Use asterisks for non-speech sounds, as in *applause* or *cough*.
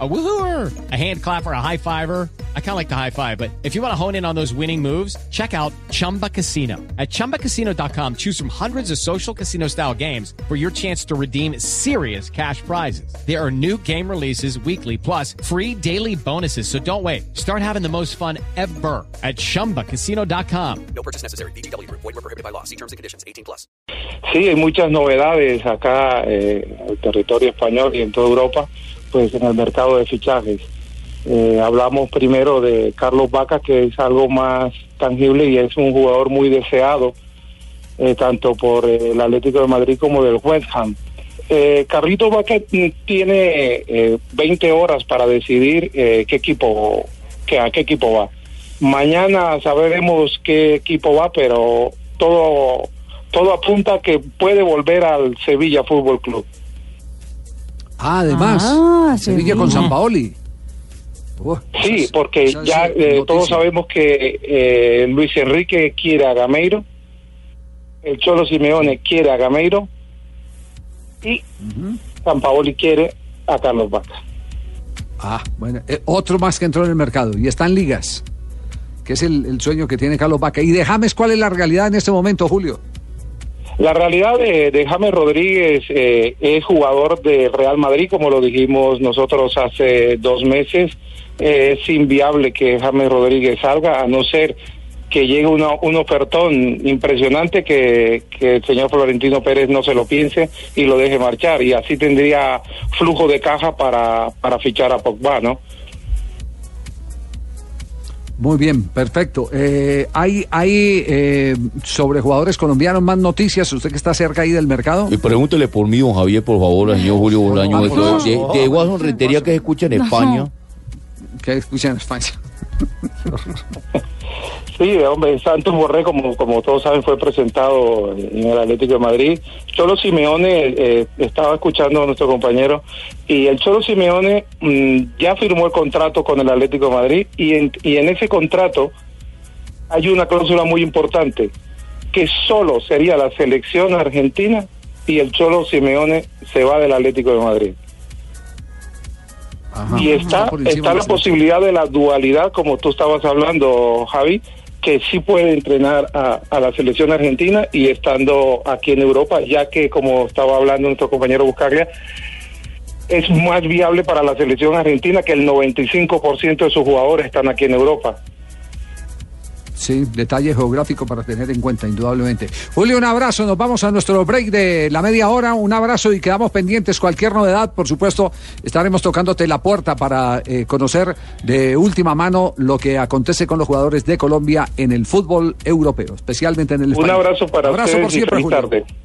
A woohooer, a hand clapper, a high fiver. I kind of like the high five, but if you want to hone in on those winning moves, check out Chumba Casino. At ChumbaCasino.com, choose from hundreds of social casino style games for your chance to redeem serious cash prizes. There are new game releases weekly, plus free daily bonuses. So don't wait. Start having the most fun ever at ChumbaCasino.com. No purchase necessary. BGW. Void were prohibited by law. See terms and conditions. 18 plus. Sí, hay muchas novedades acá eh, en el territorio español y en toda Europa. Pues en el mercado de fichajes. Eh, hablamos primero de Carlos Vaca, que es algo más tangible y es un jugador muy deseado, eh, tanto por eh, el Atlético de Madrid como del West Ham. Eh, Carlito Vaca tiene 20 horas para decidir qué equipo, que, a qué equipo va. Mañana sabremos qué equipo va, pero todo, todo apunta que puede volver al Sevilla Fútbol Club. Ah, además, Ah, Sevilla con. San Paoli. Sí, porque esa ya eh, todos sabemos que eh, Luis Enrique quiere a Gameiro, el Cholo Simeone quiere a Gameiro y San Paoli quiere a Carlos Vaca. Ah, bueno, eh, otro más que entró en el mercado y está en ligas, que es el, el sueño que tiene Carlos Vaca. Y de James, ¿cuál es la realidad en este momento, Julio? La realidad de, James Rodríguez eh, es jugador de Real Madrid, como lo dijimos nosotros hace dos meses. Eh, es inviable que James Rodríguez salga, a no ser que llegue una, un ofertón impresionante que, que el señor Florentino Pérez no se lo piense y lo deje marchar. Y así tendría flujo de caja para, para fichar a Pogba, ¿no? Muy bien, perfecto. Eh, ¿Hay, hay eh, sobre jugadores colombianos más noticias? ¿Usted que está cerca ahí del mercado? Y pregúntele por mí, don Javier, por favor, al señor Julio Bolaño, No, de, no, de, no. de Rentería que se escucha en España. Que escuchan en España. *laughs* Sí, hombre, Santos Borré, como, como todos saben, fue presentado en el Atlético de Madrid. Cholo Simeone, eh, estaba escuchando a nuestro compañero, y el Cholo Simeone mm, ya firmó el contrato con el Atlético de Madrid, y en, y en ese contrato hay una cláusula muy importante, que solo sería la selección argentina y el Cholo Simeone se va del Atlético de Madrid. Ajá. Y está, está la posibilidad de la dualidad, como tú estabas hablando, Javi, que sí puede entrenar a, la selección argentina y estando aquí en Europa, ya que, como estaba hablando nuestro compañero Buscaglia, es más viable para la selección argentina que el 95% de sus jugadores están aquí en Europa. Sí, detalle geográfico para tener en cuenta, indudablemente. Julio, un abrazo. Nos vamos a nuestro break de la media hora. Un abrazo y quedamos pendientes. Cualquier novedad, por supuesto, estaremos tocándote la puerta para eh, conocer de última mano lo que acontece con los jugadores de Colombia en el fútbol europeo, especialmente en el Un español. abrazo para abrazo ustedes por y siempre, Julio.